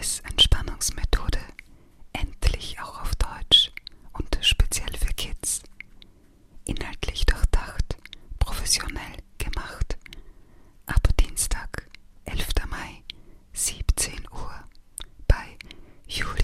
Stressentspannungsmethode endlich auch auf Deutsch und speziell für Kids. Inhaltlich durchdacht, professionell gemacht. Ab Dienstag, 11. Mai, 17 Uhr bei Hugh